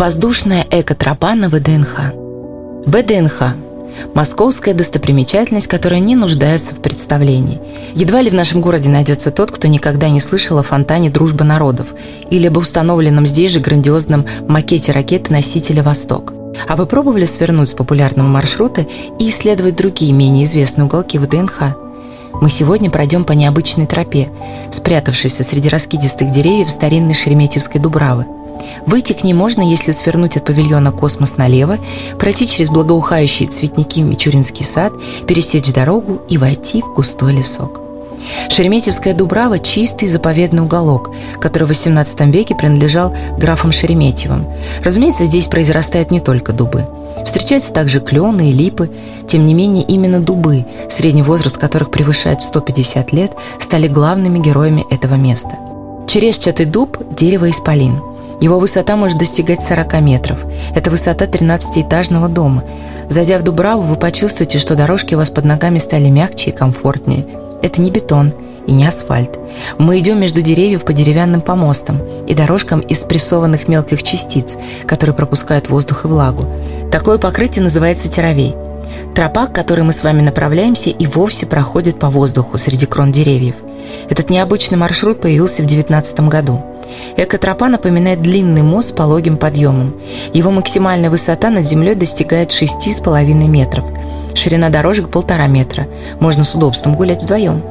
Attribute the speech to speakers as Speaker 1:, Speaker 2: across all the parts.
Speaker 1: Воздушная экотропа на ВДНХ. ВДНХ Московская достопримечательность, которая не нуждается в представлении. Едва ли в нашем городе найдется тот, кто никогда не слышал о фонтане «Дружба народов» или об установленном здесь же грандиозном макете ракеты-носителя «Восток». А вы пробовали свернуть с популярного маршрута и исследовать другие менее известные уголки ВДНХ? Мы сегодня пройдем по необычной тропе, спрятавшейся среди раскидистых деревьев старинной Шереметьевской Дубравы – Выйти к ней можно, если свернуть от павильона «Космос» налево, пройти через благоухающие цветники Мичуринский сад, пересечь дорогу и войти в густой лесок. Шереметьевская Дубрава – чистый заповедный уголок, который в XVIII веке принадлежал графам Шереметьевым. Разумеется, здесь произрастают не только дубы. Встречаются также клены и липы. Тем не менее, именно дубы, средний возраст которых превышает 150 лет, стали главными героями этого места. Черешчатый дуб – дерево исполин – его высота может достигать 40 метров. Это высота 13-этажного дома. Зайдя в Дубраву, вы почувствуете, что дорожки у вас под ногами стали мягче и комфортнее. Это не бетон и не асфальт. Мы идем между деревьев по деревянным помостам и дорожкам из спрессованных мелких частиц, которые пропускают воздух и влагу. Такое покрытие называется теровей. Тропа, к которой мы с вами направляемся, и вовсе проходит по воздуху среди крон деревьев. Этот необычный маршрут появился в 2019 году. Экотропа напоминает длинный мост с пологим подъемом. Его максимальная высота над землей достигает 6,5 метров. Ширина дорожек полтора метра. Можно с удобством гулять вдвоем.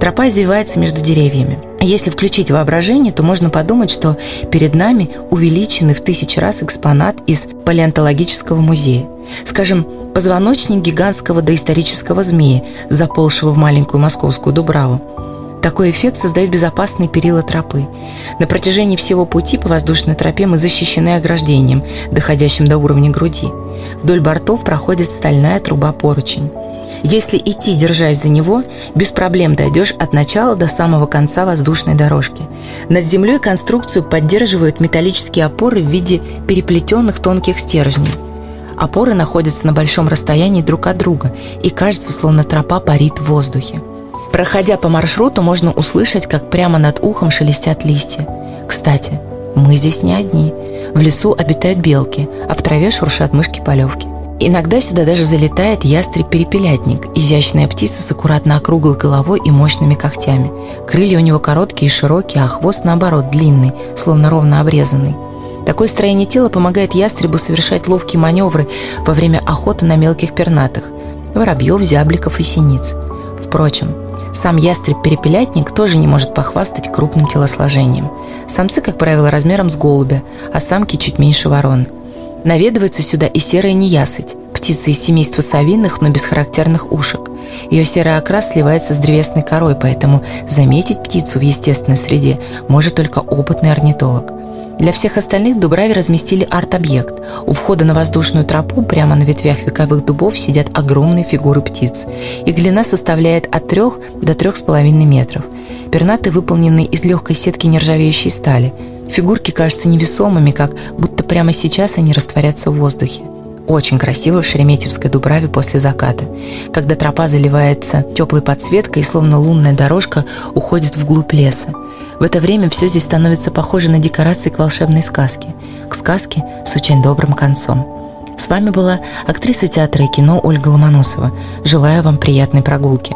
Speaker 1: Тропа извивается между деревьями. Если включить воображение, то можно подумать, что перед нами увеличенный в тысячи раз экспонат из палеонтологического музея. Скажем, позвоночник гигантского доисторического змея, заползшего в маленькую московскую Дубраву. Такой эффект создает безопасные перила тропы. На протяжении всего пути по воздушной тропе мы защищены ограждением, доходящим до уровня груди. Вдоль бортов проходит стальная труба-поручень. Если идти, держась за него, без проблем дойдешь от начала до самого конца воздушной дорожки. Над землей конструкцию поддерживают металлические опоры в виде переплетенных тонких стержней. Опоры находятся на большом расстоянии друг от друга, и кажется, словно тропа парит в воздухе. Проходя по маршруту, можно услышать, как прямо над ухом шелестят листья. Кстати, мы здесь не одни. В лесу обитают белки, а в траве шуршат мышки-полевки. Иногда сюда даже залетает ястреб-перепелятник, изящная птица с аккуратно округлой головой и мощными когтями. Крылья у него короткие и широкие, а хвост, наоборот, длинный, словно ровно обрезанный. Такое строение тела помогает ястребу совершать ловкие маневры во время охоты на мелких пернатых – воробьев, зябликов и синиц. Впрочем, сам ястреб-перепелятник тоже не может похвастать крупным телосложением. Самцы, как правило, размером с голубя, а самки чуть меньше ворон. Наведывается сюда и серая неясыть, птица из семейства совиных, но без характерных ушек. Ее серый окрас сливается с древесной корой, поэтому заметить птицу в естественной среде может только опытный орнитолог. Для всех остальных в Дубраве разместили арт-объект. У входа на воздушную тропу прямо на ветвях вековых дубов сидят огромные фигуры птиц. Их длина составляет от 3 до 3,5 метров. Пернаты выполнены из легкой сетки нержавеющей стали. Фигурки кажутся невесомыми, как будто прямо сейчас они растворятся в воздухе. Очень красиво в Шереметьевской Дубраве после заката, когда тропа заливается теплой подсветкой и словно лунная дорожка уходит вглубь леса. В это время все здесь становится похоже на декорации к волшебной сказке, к сказке с очень добрым концом. С вами была актриса театра и кино Ольга Ломоносова. Желаю вам приятной прогулки.